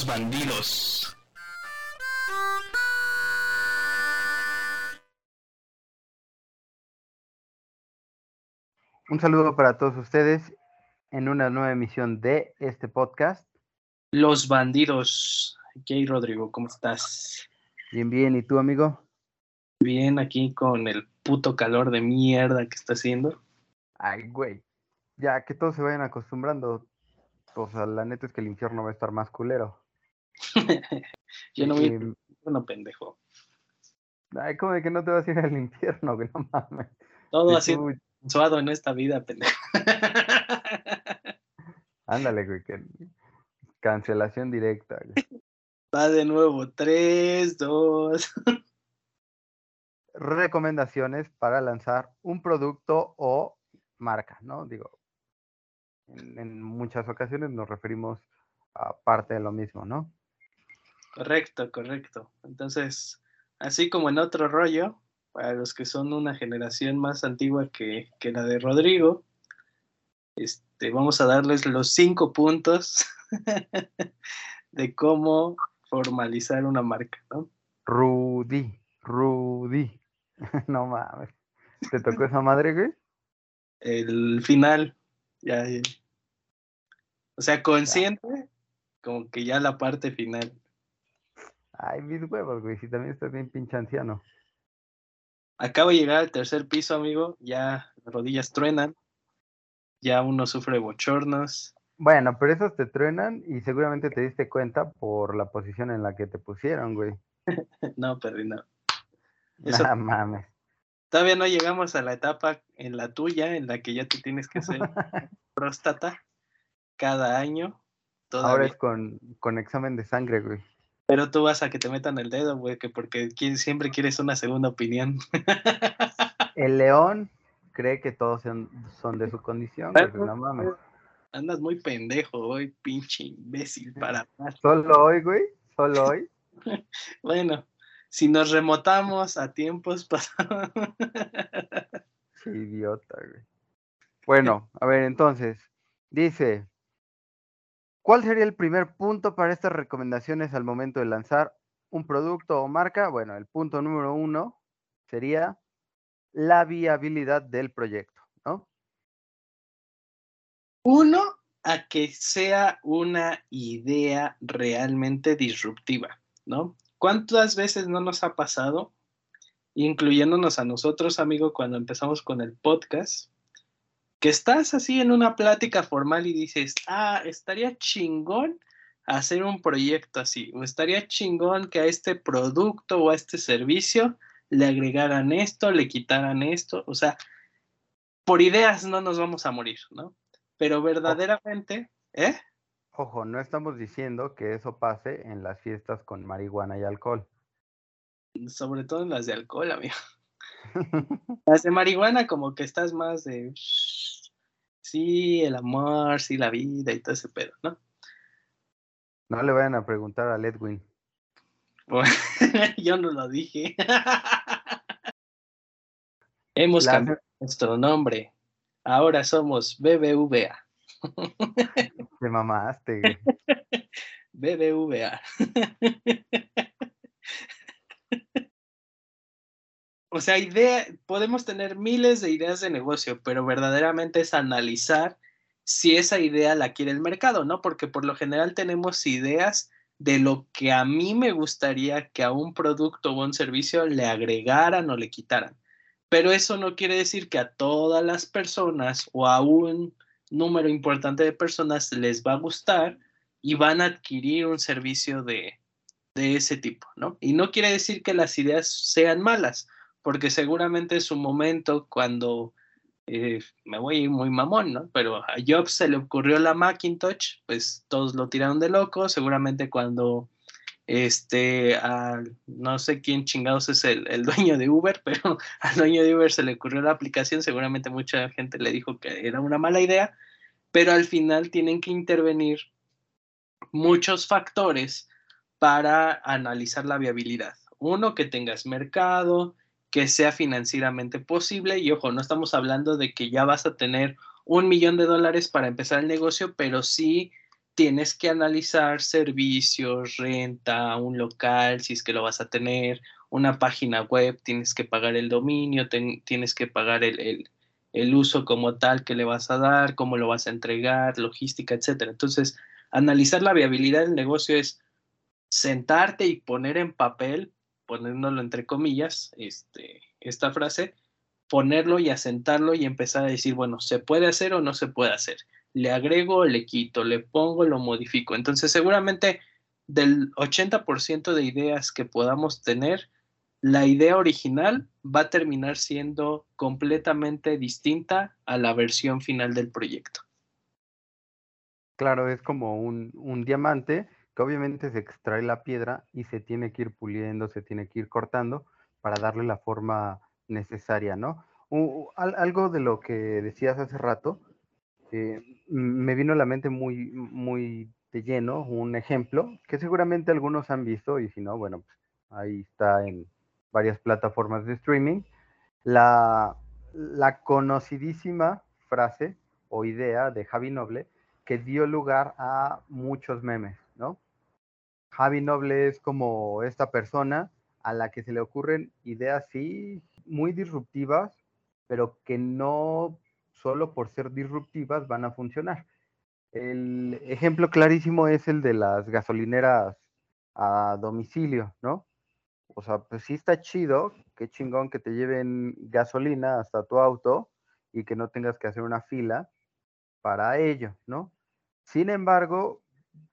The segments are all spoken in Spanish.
los bandidos. Un saludo para todos ustedes en una nueva emisión de este podcast. Los bandidos. Jay Rodrigo, ¿cómo estás? Bien, bien. ¿Y tú, amigo? Bien, aquí con el puto calor de mierda que está haciendo. Ay, güey. Ya que todos se vayan acostumbrando. O sea, la neta es que el infierno va a estar más culero. Yo no voy no pendejo. Ay, como de que no te vas a ir al infierno, güey, no mames. Todo así suado en esta vida, pendejo. Ándale, güey, que cancelación directa, güey. Va de nuevo, tres, dos. Recomendaciones para lanzar un producto o marca, ¿no? Digo, en, muchas ocasiones nos referimos a parte de lo mismo, ¿no? Correcto, correcto. Entonces, así como en otro rollo, para los que son una generación más antigua que, que la de Rodrigo, este, vamos a darles los cinco puntos de cómo formalizar una marca, ¿no? Rudy, Rudy. no mames. ¿Te tocó esa madre, güey? El final, ya, O sea, consciente, como que ya la parte final. Ay, mis huevos, güey, si también estás bien pinche anciano. Acabo de llegar al tercer piso, amigo, ya las rodillas truenan, ya uno sufre bochornos. Bueno, pero esos te truenan y seguramente te diste cuenta por la posición en la que te pusieron, güey. no, pero no. Eso... mames. Todavía no llegamos a la etapa en la tuya, en la que ya te tienes que hacer próstata cada año. Ahora es con, con examen de sangre, güey. Pero tú vas a que te metan el dedo, güey, que porque siempre quieres una segunda opinión. El león cree que todos son, de su condición, güey, no mames. Andas muy pendejo hoy, pinche imbécil para Solo hoy, güey, solo hoy. bueno, si nos remotamos a tiempos pasados. Qué idiota, güey. Bueno, a ver, entonces, dice, ¿cuál sería el primer punto para estas recomendaciones al momento de lanzar un producto o marca? Bueno, el punto número uno sería la viabilidad del proyecto, ¿no? Uno, a que sea una idea realmente disruptiva, ¿no? ¿Cuántas veces no nos ha pasado, incluyéndonos a nosotros, amigo, cuando empezamos con el podcast, que estás así en una plática formal y dices, ah, estaría chingón hacer un proyecto así, o estaría chingón que a este producto o a este servicio le agregaran esto, le quitaran esto, o sea, por ideas no nos vamos a morir, ¿no? Pero verdaderamente, ¿eh? Ojo, no estamos diciendo que eso pase en las fiestas con marihuana y alcohol. Sobre todo en las de alcohol, amigo. las de marihuana como que estás más de... Sí, el amor, sí, la vida y todo ese pedo, ¿no? No le vayan a preguntar a Edwin. yo no lo dije. Hemos cambiado nuestro nombre. Ahora somos BBVA. Te mamaste. BBVA. O sea, idea, podemos tener miles de ideas de negocio, pero verdaderamente es analizar si esa idea la quiere el mercado, ¿no? Porque por lo general tenemos ideas de lo que a mí me gustaría que a un producto o un servicio le agregaran o le quitaran. Pero eso no quiere decir que a todas las personas o a un número importante de personas les va a gustar y van a adquirir un servicio de, ese tipo, ¿no? Y no quiere decir que las ideas sean malas, porque seguramente en su momento cuando eh, me voy a ir muy mamón, ¿no? Pero a Jobs se le ocurrió la Macintosh, pues todos lo tiraron de loco, seguramente cuando este, no sé quién chingados es el, dueño de Uber, pero al dueño de Uber se le ocurrió la aplicación, seguramente mucha gente le dijo que era una mala idea, pero al final tienen que intervenir muchos factores para analizar la viabilidad. Uno, que tengas mercado, que sea financieramente posible, y ojo, no estamos hablando de que ya vas a tener un millón de dólares para empezar el negocio, pero sí tienes que analizar servicios, renta, un local, si es que lo vas a tener, una página web, tienes que pagar el dominio, tienes que pagar el, el, uso como tal que le vas a dar, cómo lo vas a entregar, logística, etcétera. Entonces, analizar la viabilidad del negocio es sentarte y poner en papel, poniéndolo entre comillas, este, esta frase, ponerlo y asentarlo y empezar a decir, bueno, ¿se puede hacer o no se puede hacer? Le agrego le quito, le pongo, lo modifico. Entonces, seguramente del 80% de ideas que podamos tener, la idea original va a terminar siendo completamente distinta a la versión final del proyecto. Claro, es como un, un diamante que obviamente se extrae la piedra y se tiene que ir puliendo, se tiene que ir cortando para darle la forma necesaria, ¿no? algo de lo que decías hace rato, eh, me vino a la mente muy, muy de lleno un ejemplo que seguramente algunos han visto y si no, bueno, pues ahí está en varias plataformas de streaming. La, la conocidísima frase o idea de Javi Noble que dio lugar a muchos memes. Javi Noble es como esta persona a la que se le ocurren ideas, sí, muy disruptivas, pero que no solo por ser disruptivas van a funcionar. El ejemplo clarísimo es el de las gasolineras a domicilio, ¿no? O sea, pues sí está chido, qué chingón que te lleven gasolina hasta tu auto y que no tengas que hacer una fila para ello, ¿no? Sin embargo,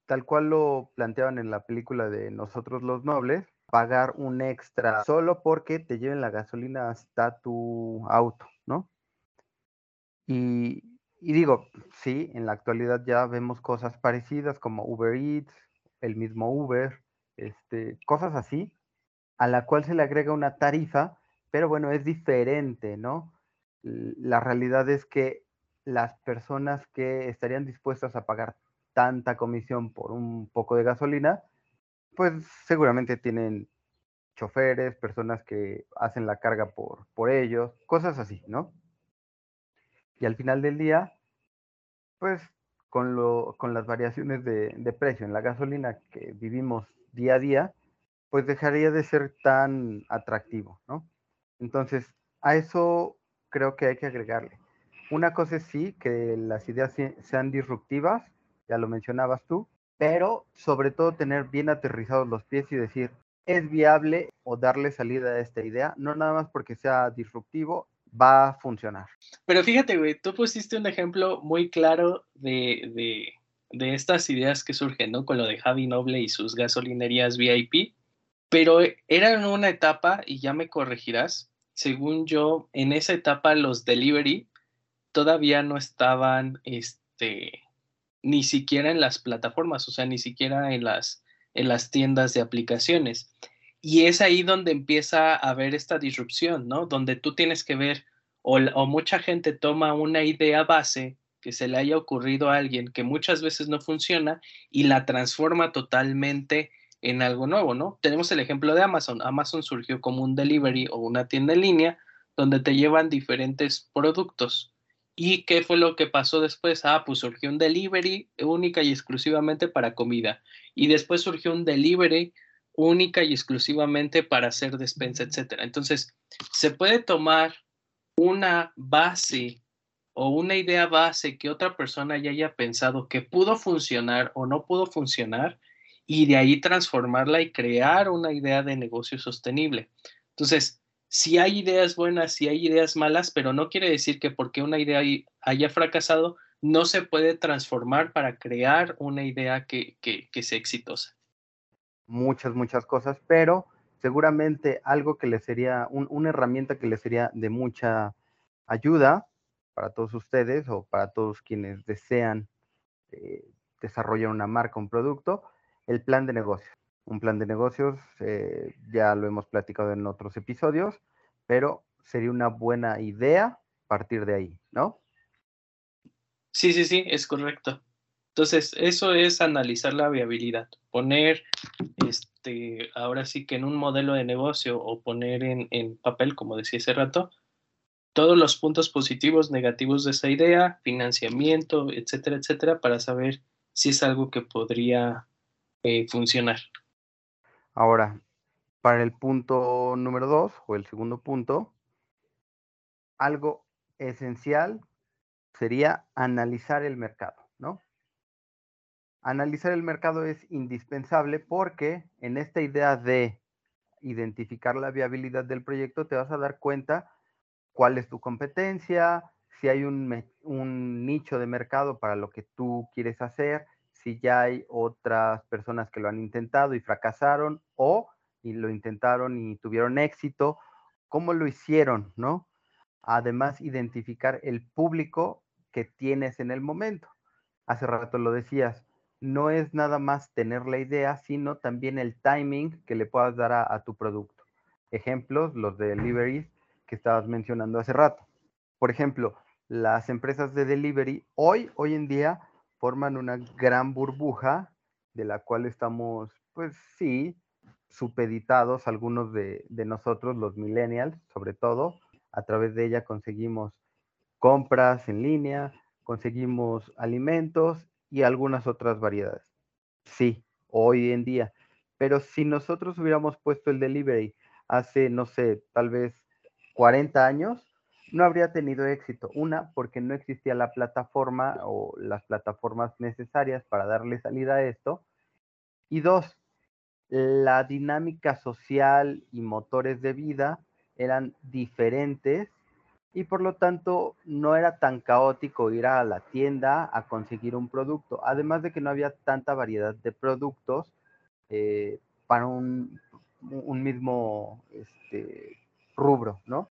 tal cual lo planteaban en la película de Nosotros los Nobles, pagar un extra solo porque te lleven la gasolina hasta tu auto, ¿no? Y, digo, sí, en la actualidad ya vemos cosas parecidas como Uber Eats, el mismo Uber, este, cosas así, a la cual se le agrega una tarifa, pero bueno, es diferente, ¿no? La realidad es que las personas que estarían dispuestas a pagar tanta comisión por un poco de gasolina, pues seguramente tienen choferes, personas que hacen la carga por, por ellos, cosas así, ¿no? Y al final del día, pues con, lo, con las variaciones de, de precio en la gasolina que vivimos día a día, pues dejaría de ser tan atractivo, ¿no? Entonces, a eso creo que hay que agregarle. Una cosa es sí, que las ideas sean disruptivas, ya lo mencionabas tú, pero sobre todo tener bien aterrizados los pies y decir, es viable o darle salida a esta idea, no nada más porque sea disruptivo, va a funcionar. Pero fíjate, güey, tú pusiste un ejemplo muy claro de, de, estas ideas que surgen, ¿no? Con lo de Javi Noble y sus gasolinerías VIP, pero era en una etapa, y ya me corregirás, según yo, en esa etapa los delivery todavía no estaban, este, ni siquiera en las plataformas, o sea, ni siquiera en las, en las tiendas de aplicaciones. Y es ahí donde empieza a haber esta disrupción, ¿no? Donde tú tienes que ver, o, o mucha gente toma una idea base que se le haya ocurrido a alguien que muchas veces no funciona y la transforma totalmente en algo nuevo, ¿no? Tenemos el ejemplo de Amazon. Amazon surgió como un delivery o una tienda en línea donde te llevan diferentes productos ¿Y qué fue lo que pasó después? Ah, pues surgió un delivery única y exclusivamente para comida. Y después surgió un delivery única y exclusivamente para hacer despensa, etcétera. Entonces, se puede tomar una base o una idea base que otra persona ya haya pensado que pudo funcionar o no pudo funcionar y de ahí transformarla y crear una idea de negocio sostenible. Entonces, si hay ideas buenas, si hay ideas malas, pero no quiere decir que porque una idea haya fracasado, no se puede transformar para crear una idea que, sea exitosa. Muchas, muchas cosas, pero seguramente algo que le sería, una herramienta que le sería de mucha ayuda para todos ustedes o para todos quienes desean eh, desarrollar una marca, un producto, el plan de negocio un plan de negocios, eh, ya lo hemos platicado en otros episodios, pero sería una buena idea partir de ahí, ¿no? Sí, sí, sí, es correcto. Entonces, eso es analizar la viabilidad, poner, este, ahora sí que en un modelo de negocio o poner en, en papel, como decía hace rato, todos los puntos positivos, negativos de esa idea, financiamiento, etcétera, etcétera, para saber si es algo que podría eh, funcionar. Ahora, para el punto número dos o el segundo punto, algo esencial sería analizar el mercado, ¿no? Analizar el mercado es indispensable porque en esta idea de identificar la viabilidad del proyecto te vas a dar cuenta cuál es tu competencia, si hay un, un, nicho de mercado para lo que tú quieres hacer, si ya hay otras personas que lo han intentado y fracasaron o y lo intentaron y tuvieron éxito, cómo lo hicieron, ¿no? Además, identificar el público que tienes en el momento. Hace rato lo decías, no es nada más tener la idea, sino también el timing que le puedas dar a, tu producto. Ejemplos, los de deliveries que estabas mencionando hace rato. Por ejemplo, las empresas de delivery hoy, hoy en día, forman una gran burbuja de la cual estamos, pues sí, supeditados algunos de, nosotros, los millennials, sobre todo. A través de ella conseguimos compras en línea, conseguimos alimentos y algunas otras variedades. Sí, hoy en día. Pero si nosotros hubiéramos puesto el delivery hace, no sé, tal vez 40 años, no habría tenido éxito. Una, porque no existía la plataforma o las plataformas necesarias para darle salida a esto. Y dos, la dinámica social y motores de vida eran diferentes y por lo tanto no era tan caótico ir a la tienda a conseguir un producto, además de que no había tanta variedad de productos eh, para un, mismo este, rubro, ¿no?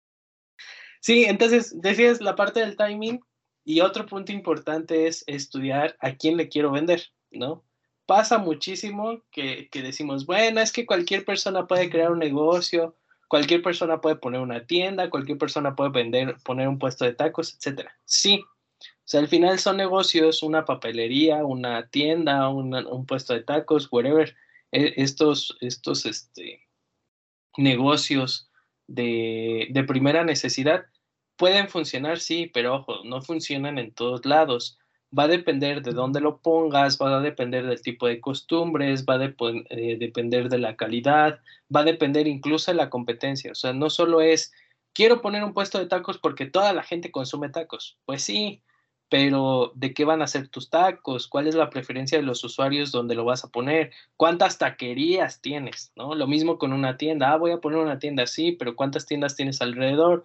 Sí, entonces decías la parte del timing y otro punto importante es estudiar a quién le quiero vender, ¿no? Pasa muchísimo que, que decimos, bueno, es que cualquier persona puede crear un negocio, Cualquier persona puede poner una tienda, cualquier persona puede vender, poner un puesto de tacos, etcétera. Sí. O sea, al final son negocios, una papelería, una tienda, un puesto de tacos, whatever. E, estos, estos este, negocios de, de primera necesidad pueden funcionar, sí, pero ojo, no funcionan en todos lados va a depender de dónde lo pongas, va a depender del tipo de costumbres, va a eh, depender de la calidad, va a depender incluso de la competencia. O sea, no solo es, quiero poner un puesto de tacos porque toda la gente consume tacos. Pues sí, pero ¿de qué van a ser tus tacos? ¿Cuál es la preferencia de los usuarios donde lo vas a poner? ¿Cuántas taquerías tienes? ¿No? Lo mismo con una tienda. Ah, voy a poner una tienda así, pero ¿cuántas tiendas tienes alrededor?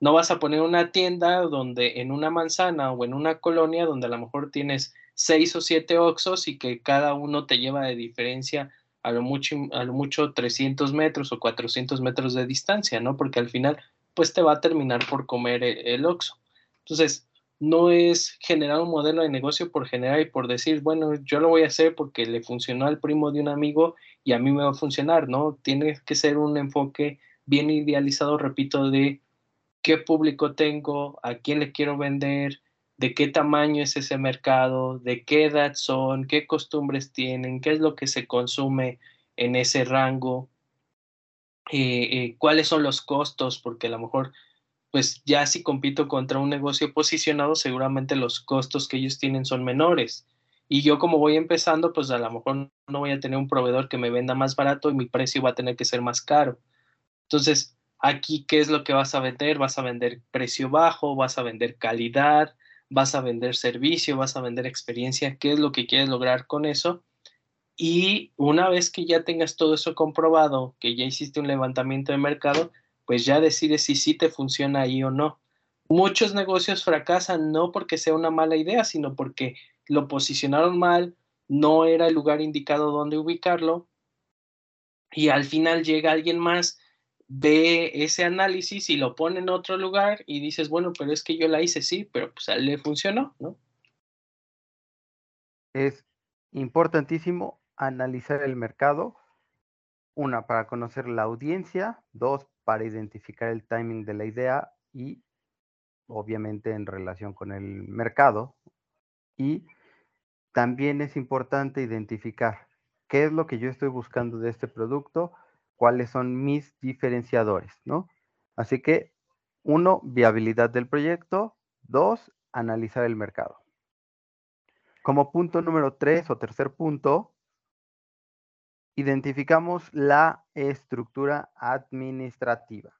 No vas a poner una tienda donde en una manzana o en una colonia donde a lo mejor tienes seis o siete oxos y que cada uno te lleva de diferencia a lo mucho, a lo mucho 300 metros o 400 metros de distancia, ¿no? Porque al final, pues te va a terminar por comer e, el, oxo. Entonces, no es generar un modelo de negocio por generar y por decir, bueno, yo lo voy a hacer porque le funcionó al primo de un amigo y a mí me va a funcionar, ¿no? Tiene que ser un enfoque bien idealizado, repito, de qué público tengo, a quién le quiero vender, de qué tamaño es ese mercado, de qué edad son, qué costumbres tienen, qué es lo que se consume en ese rango, eh, eh, cuáles son los costos, porque a lo mejor, pues ya si compito contra un negocio posicionado, seguramente los costos que ellos tienen son menores. Y yo como voy empezando, pues a lo mejor no voy a tener un proveedor que me venda más barato y mi precio va a tener que ser más caro. Entonces, Aquí, ¿qué es lo que vas a vender? Vas a vender precio bajo, vas a vender calidad, vas a vender servicio, vas a vender experiencia. ¿Qué es lo que quieres lograr con eso? Y una vez que ya tengas todo eso comprobado, que ya hiciste un levantamiento de mercado, pues ya decides si sí te funciona ahí o no. Muchos negocios fracasan no porque sea una mala idea, sino porque lo posicionaron mal, no era el lugar indicado donde ubicarlo y al final llega alguien más ve ese análisis y lo pone en otro lugar y dices, bueno, pero es que yo la hice, sí, pero pues a le funcionó, ¿no? Es importantísimo analizar el mercado, una, para conocer la audiencia, dos, para identificar el timing de la idea y obviamente en relación con el mercado. Y también es importante identificar qué es lo que yo estoy buscando de este producto, cuáles son mis diferenciadores, ¿no? Así que, uno, viabilidad del proyecto. Dos, analizar el mercado. Como punto número tres o tercer punto, identificamos la estructura administrativa.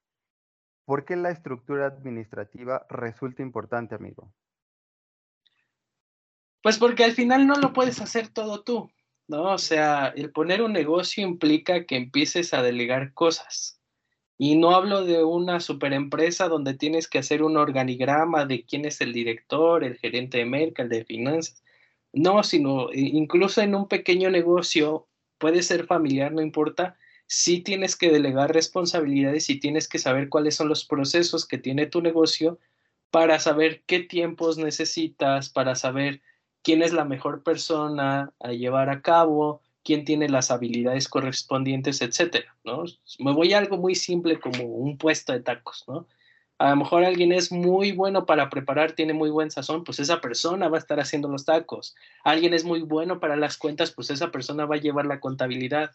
¿Por qué la estructura administrativa resulta importante, amigo? Pues porque al final no lo puedes hacer todo tú, ¿no? O sea, el poner un negocio implica que empieces a delegar cosas. Y no hablo de una superempresa donde tienes que hacer un organigrama de quién es el director, el gerente de merca, el de finanzas. No, sino eh, incluso en un pequeño negocio, puede ser familiar, no importa, sí tienes que delegar responsabilidades y tienes que saber cuáles son los procesos que tiene tu negocio para saber qué tiempos necesitas, para saber quién es la mejor persona a llevar a cabo, quién tiene las habilidades correspondientes, etcétera, ¿no? Me voy a algo muy simple como un puesto de tacos, ¿no? A lo mejor alguien es muy bueno para preparar, tiene muy buen sazón, pues esa persona va a estar haciendo los tacos. Alguien es muy bueno para las cuentas, pues esa persona va a llevar la contabilidad.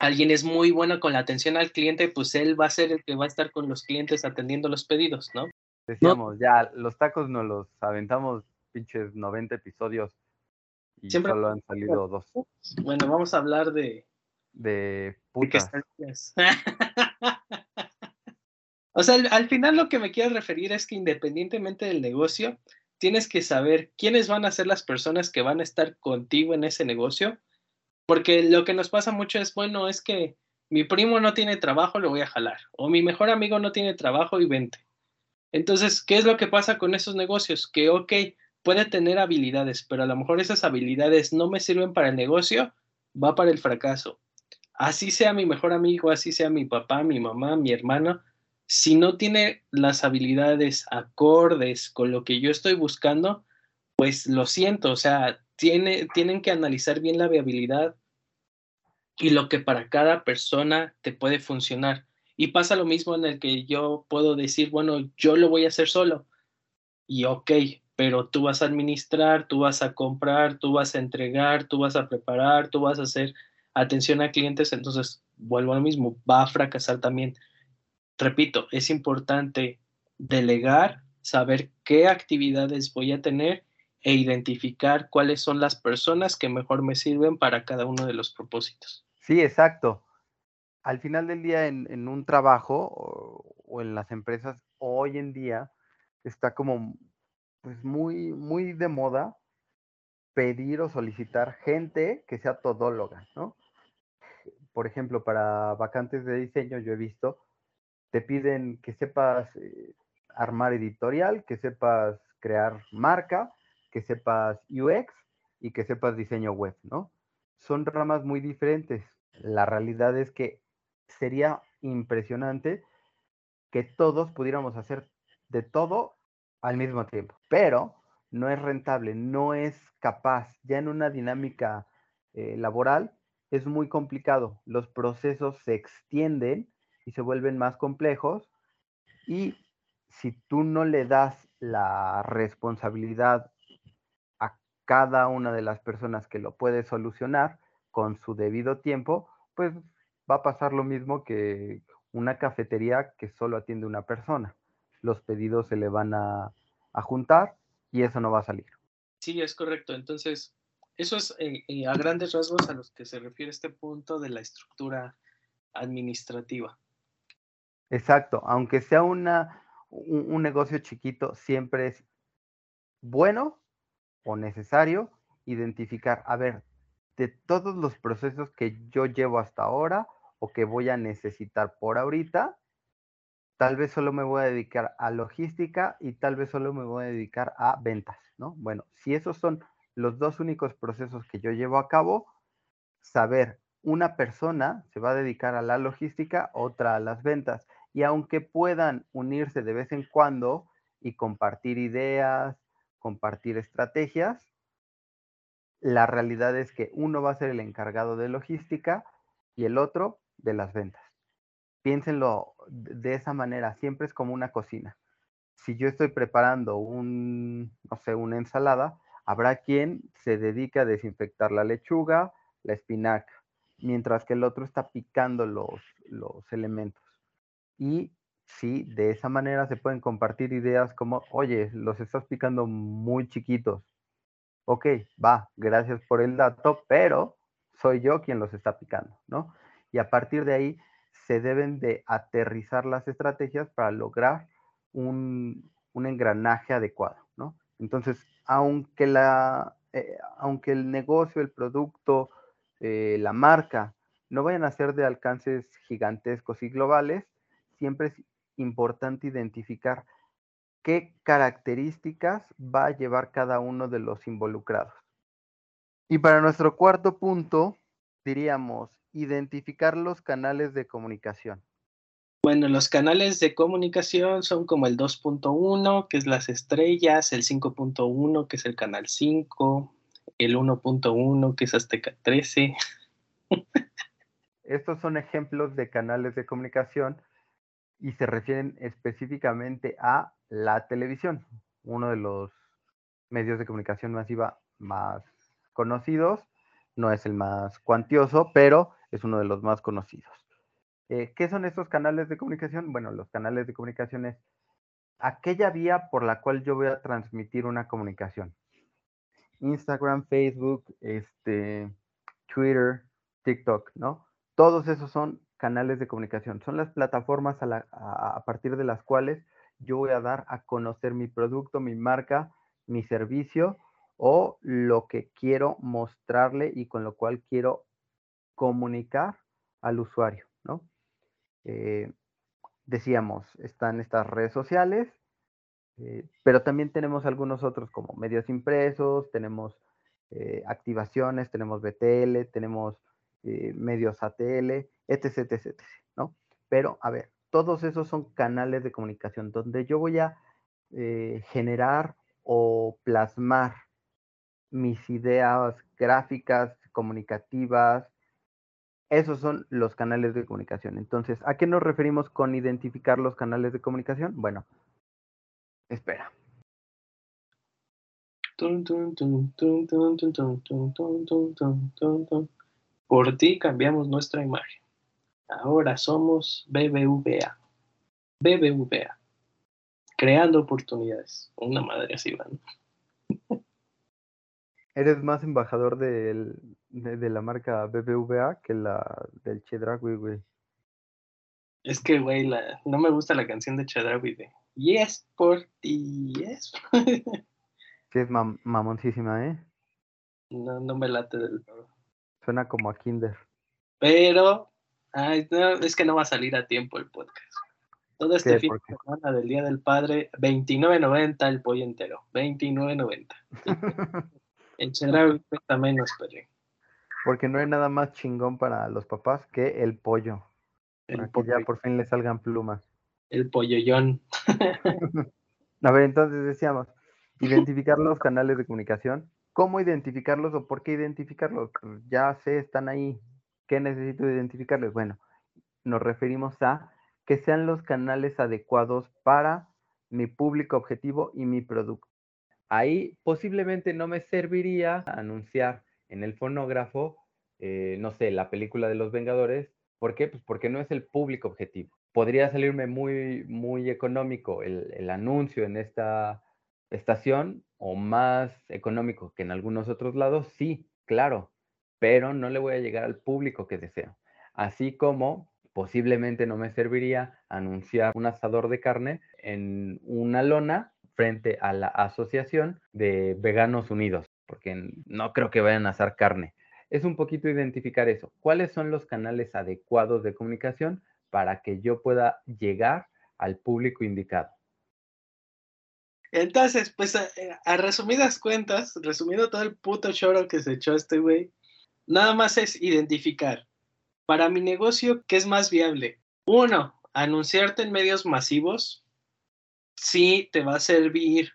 Alguien es muy bueno con la atención al cliente, pues él va a ser el que va a estar con los clientes atendiendo los pedidos, ¿no? Decíamos, ya, los tacos nos los aventamos pinches 90 episodios y solo han salido dos. Bueno, vamos a hablar de... De putas. o sea, al, final lo que me quiero referir es que independientemente del negocio, tienes que saber quiénes van a ser las personas que van a estar contigo en ese negocio, porque lo que nos pasa mucho es, bueno, es que mi primo no tiene trabajo, lo voy a jalar, o mi mejor amigo no tiene trabajo y vente. Entonces, ¿qué es lo que pasa con esos negocios? Que, ok, puede tener habilidades, pero a lo mejor esas habilidades no me sirven para el negocio, va para el fracaso. Así sea mi mejor amigo, así sea mi papá, mi mamá, mi hermano, si no tiene las habilidades acordes con lo que yo estoy buscando, pues lo siento, o sea, tiene, tienen que analizar bien la viabilidad y lo que para cada persona te puede funcionar. Y pasa lo mismo en el que yo puedo decir, bueno, yo lo voy a hacer solo. Y ok, pero tú vas a administrar, tú vas a comprar, tú vas a entregar, tú vas a preparar, tú vas a hacer atención a clientes, entonces vuelvo a lo mismo, va a fracasar también. Repito, es importante delegar, saber qué actividades voy a tener e identificar cuáles son las personas que mejor me sirven para cada uno de los propósitos. Sí, exacto. Al final del día en, un trabajo o, en las empresas, hoy en día está como pues muy, muy de moda pedir o solicitar gente que sea todóloga, ¿no? Por ejemplo, para vacantes de diseño yo he visto, te piden que sepas eh, armar editorial, que sepas crear marca, que sepas UX y que sepas diseño web, ¿no? Son ramas muy diferentes. La realidad es que sería impresionante que todos pudiéramos hacer de todo al mismo tiempo, pero no es rentable, no es capaz. Ya en una dinámica eh, laboral es muy complicado. Los procesos se extienden y se vuelven más complejos y si tú no le das la responsabilidad a cada una de las personas que lo puede solucionar con su debido tiempo, pues va a pasar lo mismo que una cafetería que solo atiende una persona los pedidos se le van a, juntar y eso no va a salir. Sí, es correcto. Entonces, eso es eh, eh, a grandes rasgos a los que se refiere este punto de la estructura administrativa. Exacto, aunque sea una, un, negocio chiquito, siempre es bueno o necesario identificar, a ver, de todos los procesos que yo llevo hasta ahora o que voy a necesitar por ahorita, tal vez solo me voy a dedicar a logística y tal vez solo me voy a dedicar a ventas, ¿no? Bueno, si esos son los dos únicos procesos que yo llevo a cabo, saber una persona se va a dedicar a la logística, otra a las ventas. Y aunque puedan unirse de vez en cuando y compartir ideas, compartir estrategias, la realidad es que uno va a ser el encargado de logística y el otro de las ventas piénsenlo de esa manera, siempre es como una cocina. Si yo estoy preparando un, no sé, una ensalada, habrá quien se dedique a desinfectar la lechuga, la espinaca, mientras que el otro está picando los, los elementos. Y sí, de esa manera se pueden compartir ideas como, oye, los estás picando muy chiquitos, ok, va, gracias por el dato, pero soy yo quien los está picando, ¿no? Y a partir de ahí se deben de aterrizar las estrategias para lograr un, engranaje adecuado, ¿no? Entonces, aunque, la, eh, aunque el negocio, el producto, eh, la marca no vayan a ser de alcances gigantescos y globales, siempre es importante identificar qué características va a llevar cada uno de los involucrados. Y para nuestro cuarto punto, diríamos identificar los canales de comunicación. Bueno, los canales de comunicación son como el 2.1, que es las estrellas, el 5.1, que es el canal 5, el 1.1, que es Azteca 13. Estos son ejemplos de canales de comunicación y se refieren específicamente a la televisión, uno de los medios de comunicación masiva más conocidos. No es el más cuantioso, pero es uno de los más conocidos. Eh, ¿Qué son estos canales de comunicación? Bueno, los canales de comunicación es aquella vía por la cual yo voy a transmitir una comunicación. Instagram, Facebook, este, Twitter, TikTok, ¿no? Todos esos son canales de comunicación. Son las plataformas a, partir de las cuales yo voy a dar a conocer mi producto, mi marca, mi servicio o lo que quiero mostrarle y con lo cual quiero comunicar al usuario, ¿no? Eh, decíamos, están estas redes sociales, eh, pero también tenemos algunos otros como medios impresos, tenemos eh, activaciones, tenemos BTL, tenemos medios ATL, etc, etc, etc, ¿no? Pero, a ver, todos esos son canales de comunicación donde yo voy a generar o plasmar mis ideas gráficas, comunicativas, esos son los canales de comunicación. Entonces, ¿a qué nos referimos con identificar los canales de comunicación? Bueno, espera. Por ti cambiamos nuestra imagen. Ahora somos BBVA. BBVA. Creando oportunidades. Una madre así, ¿no? Eres más embajador de, la marca BBVA que la del Chedragui, güey. Es que, güey, no me gusta la canción de Chedragui de Yes por ti, yes. sí, es mamoncísima, ¿eh? No, no me late del todo. Suena como a Kinder. Pero, ay, es que no va a salir a tiempo el podcast. Todo este fin de semana del Día del Padre, 29.90 el pollo entero. 29.90. El chedraui cuesta menos, pero. Porque no hay nada más chingón para los papás que el pollo. para que ya por fin le salgan plumas. El pollollón. A ver, entonces decíamos, identificar los canales de comunicación. ¿Cómo identificarlos o por qué identificarlos? Ya sé, están ahí. ¿Qué necesito identificarles? Bueno, nos referimos a que sean los canales adecuados para mi público objetivo y mi producto. Ahí posiblemente no me serviría anunciar en el fonógrafo, eh, no sé, la película de los Vengadores. ¿Por qué? Pues porque no es el público objetivo. Podría salirme muy, muy económico el, el anuncio en esta estación o más económico que en algunos otros lados, sí, claro, pero no le voy a llegar al público que deseo. Así como posiblemente no me serviría anunciar un asador de carne en una lona frente a la Asociación de Veganos Unidos, porque no creo que vayan a asar carne. Es un poquito identificar eso. ¿Cuáles son los canales adecuados de comunicación para que yo pueda llegar al público indicado? Entonces, pues a, a, resumidas cuentas, resumiendo todo el puto choro que se echó este güey, nada más es identificar para mi negocio qué es más viable. Uno, anunciarte en medios masivos, sí te va a servir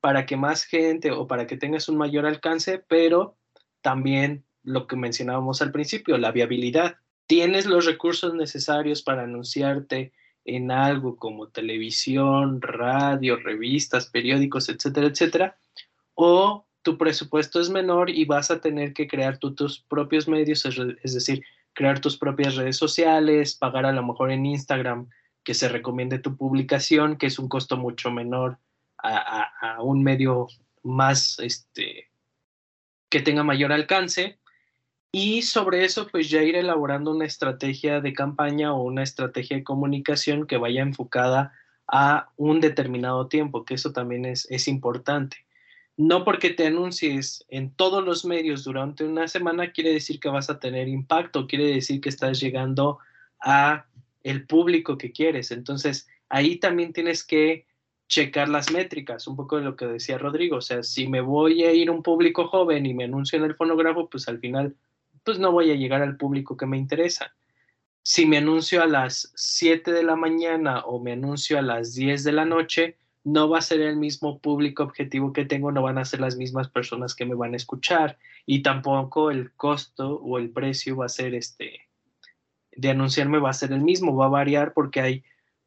para que más gente o para que tengas un mayor alcance, pero también lo que mencionábamos al principio, la viabilidad. Tienes los recursos necesarios para anunciarte en algo como televisión, radio, revistas, periódicos, etcétera, etcétera, o tu presupuesto es menor y vas a tener que crear tus propios medios, es decir, crear tus propias redes sociales, pagar a lo mejor en Instagram que se recomiende tu publicación, que es un costo mucho menor a, un medio más, este, que tenga mayor alcance y sobre eso pues ya ir elaborando una estrategia de campaña o una estrategia de comunicación que vaya enfocada a un determinado tiempo, que eso también es, es importante. No porque te anuncies en todos los medios durante una semana quiere decir que vas a tener impacto, quiere decir que estás llegando a el público que quieres. Entonces, ahí también tienes que checar las métricas, un poco de lo que decía Rodrigo, o sea, si me voy a ir a un público joven y me anuncio en el fonógrafo, pues al final, pues no voy a llegar al público que me interesa. Si me anuncio a las 7 de la mañana o me anuncio a las 10 de la noche, no va a ser el mismo público objetivo que tengo, no van a ser las mismas personas que me van a escuchar y tampoco el costo o el precio va a ser este de anunciarme va a ser el mismo, va a variar porque hay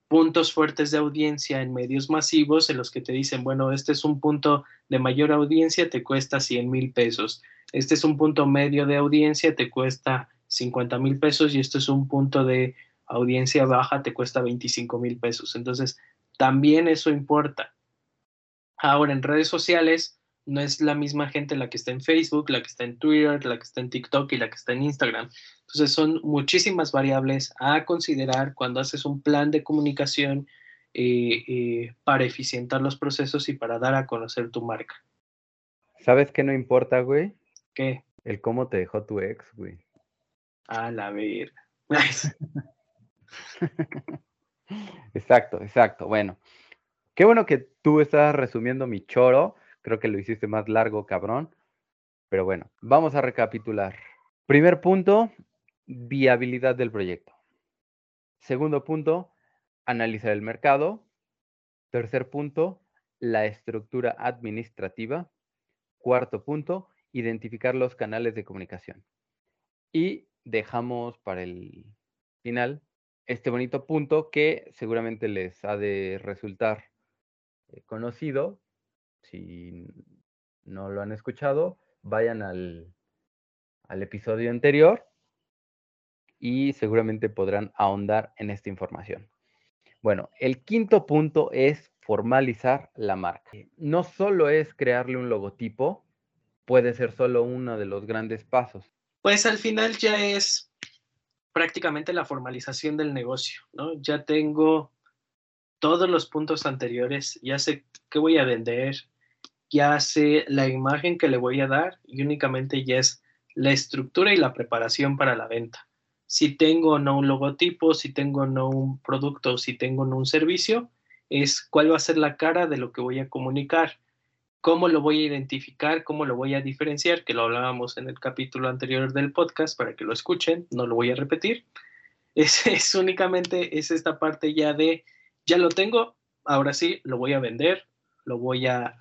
puntos fuertes de audiencia en medios masivos en los que te dicen, bueno, este es un punto de mayor audiencia, te cuesta 100 mil pesos. Este es un punto medio de audiencia, te cuesta 50 mil pesos y este es un punto de audiencia baja, te cuesta 25 mil pesos. Entonces, también eso importa. Ahora, en redes sociales, no es la misma gente la que está en Facebook, la que está en Twitter, la que está en TikTok y la que está en Instagram. Entonces son muchísimas variables a considerar cuando haces un plan de comunicación eh, eh, para eficientar los procesos y para dar a conocer tu marca. ¿Sabes qué no importa, güey? ¿Qué? El cómo te dejó tu ex, güey. A la ver. exacto, exacto. Bueno, qué bueno que tú estás resumiendo mi choro Creo que lo hiciste más largo, cabrón. Pero bueno, vamos a recapitular. Primer punto, viabilidad del proyecto. Segundo punto, analizar el mercado. Tercer punto, la estructura administrativa. Cuarto punto, identificar los canales de comunicación. Y dejamos para el final este bonito punto que seguramente les ha de resultar eh, conocido, si no lo han escuchado, vayan al, al episodio anterior y seguramente podrán ahondar en esta información. Bueno, el quinto punto es formalizar la marca. No solo es crearle un logotipo, puede ser solo uno de los grandes pasos. Pues al final ya es prácticamente la formalización del negocio, ¿no? Ya tengo todos los puntos anteriores, ya sé qué voy a vender, ya sé la imagen que le voy a dar y únicamente ya es la estructura y la preparación para la venta. Si tengo o no un logotipo, si tengo o no un producto, si tengo o no un servicio, es cuál va a ser la cara de lo que voy a comunicar, cómo lo voy a identificar, cómo lo voy a diferenciar, que lo hablábamos en el capítulo anterior del podcast para que lo escuchen, no lo voy a repetir. Es, es únicamente, es esta parte ya de, ya lo tengo, ahora sí, lo voy a vender, lo voy a,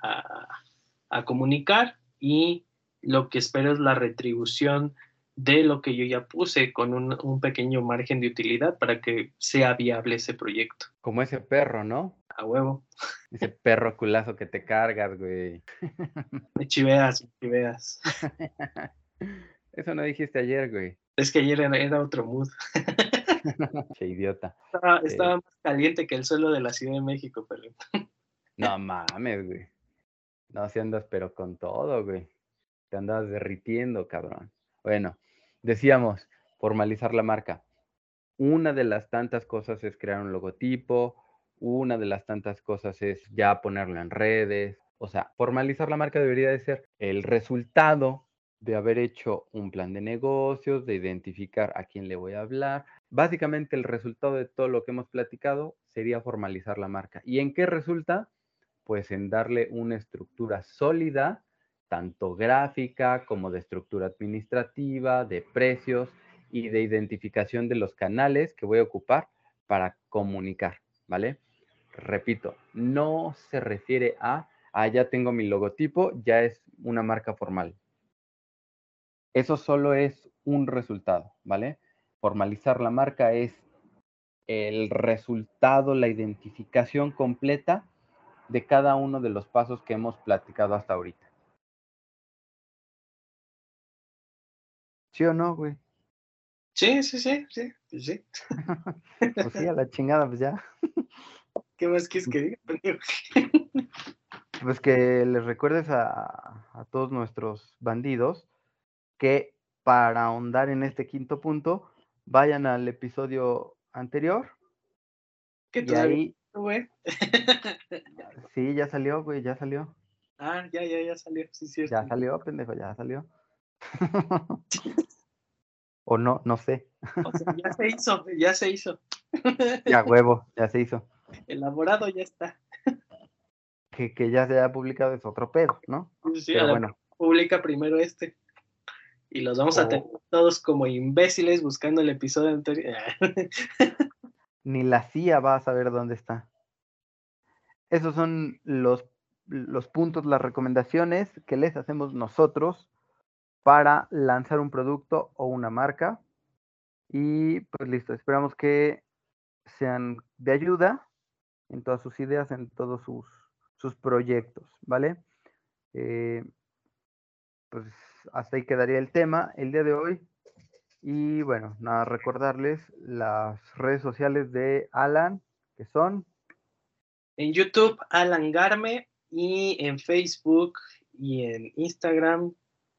comunicar y lo que espero es la retribución de lo que yo ya puse con un, pequeño margen de utilidad para que sea viable ese proyecto. Como ese perro, ¿no? A huevo. Ese perro culazo que te cargas, güey. Me chiveas, me chiveas. Eso no dijiste ayer, güey. Es que ayer era, otro mood. Qué idiota. Estaba, más caliente que el suelo de la Ciudad de México, pero. No mames, güey. No, si andas, pero con todo, güey. Te andas derritiendo, cabrón. Bueno, decíamos, formalizar la marca. Una de las tantas cosas es crear un logotipo, una de las tantas cosas es ya ponerlo en redes. O sea, formalizar la marca debería de ser el resultado de haber hecho un plan de negocios, de identificar a quién le voy a hablar. Básicamente el resultado de todo lo que hemos platicado sería formalizar la marca. ¿Y en qué resulta? Pues en darle una estructura sólida, tanto gráfica como de estructura administrativa, de precios y de identificación de los canales que voy a ocupar para comunicar, ¿vale? Repito, no se refiere a, ah, ya tengo mi logotipo, ya es una marca formal. Eso solo es un resultado, ¿vale? Formalizar la marca es el resultado, la identificación completa de cada uno de los pasos que hemos platicado hasta ahorita. ¿Sí o no, güey? Sí, sí, sí, sí, pues sí. pues sí, a la chingada, pues ya. ¿Qué más quieres que diga? Pues que les recuerdes a, a todos nuestros bandidos que para ahondar en este quinto punto, vayan al episodio anterior. Y todavía ahí, güey. sí, ya salió, güey, ya salió. Ah, ya, ya, ya salió, sí, cierto. Ya salió, pendejo, ya salió. o no, no sé. O sea, ya se hizo, ya se hizo. Ya huevo, ya se hizo. Elaborado ya está. Que, que ya se haya publicado es otro pedo, ¿no? Sí, sí, Pero bueno, publica primero este. Y los vamos a Oh. tener todos como imbéciles buscando el episodio anterior. Ni la CIA va a saber dónde está. Esos son los, los puntos, las recomendaciones que les hacemos nosotros para lanzar un producto o una marca. Y pues listo, esperamos que sean de ayuda en todas sus ideas, en todos sus, sus proyectos, ¿vale? Eh, pues hasta ahí quedaría el tema el día de hoy. Y bueno, nada, recordarles las redes sociales de Alan, que son, En YouTube, Alan Garme. Y en Facebook y en Instagram,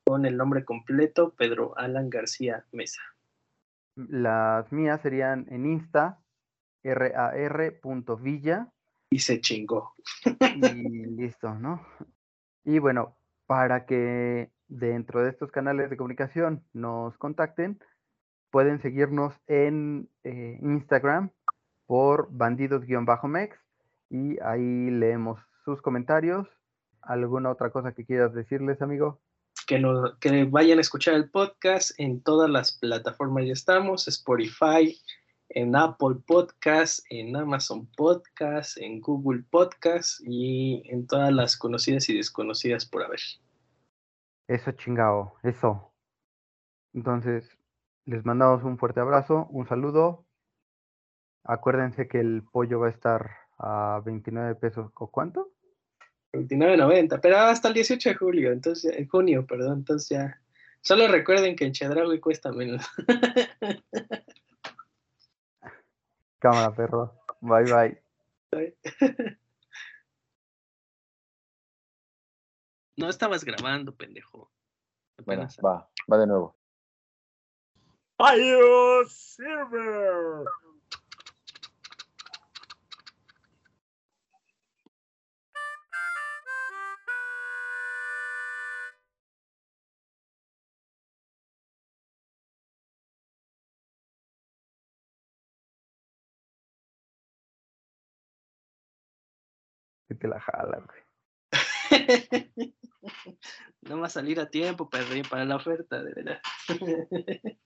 con el nombre completo, Pedro Alan García Mesa. las mías serían en Insta, rar.villa, Y se chingó. y listo, ¿no? Y bueno, para que dentro de estos canales de comunicación nos contacten, pueden seguirnos en eh, Instagram por bandidos-mex y ahí leemos sus comentarios. ¿Alguna otra cosa que quieras decirles, amigo? que, no, que vayan a escuchar el podcast en todas las plataformas ya estamos, Spotify, en Apple Podcast, en Amazon Podcast, en Google Podcast y en todas las conocidas y desconocidas por haber. Eso chingao, eso. Entonces, les mandamos un fuerte abrazo, un saludo. Acuérdense que el pollo va a estar a 29 pesos. ¿O cuánto? 29.90, pero hasta el 18 de julio, entonces, en junio, perdón, entonces ya. Solo recuerden que en Chedraui cuesta menos. Cámara, perro. Bye, bye. No estabas grabando, pendejo. Bueno, va, va de nuevo. Fire Silver. Que te la jala, güey. no va a salir a tiempo para, para la oferta, de verdad.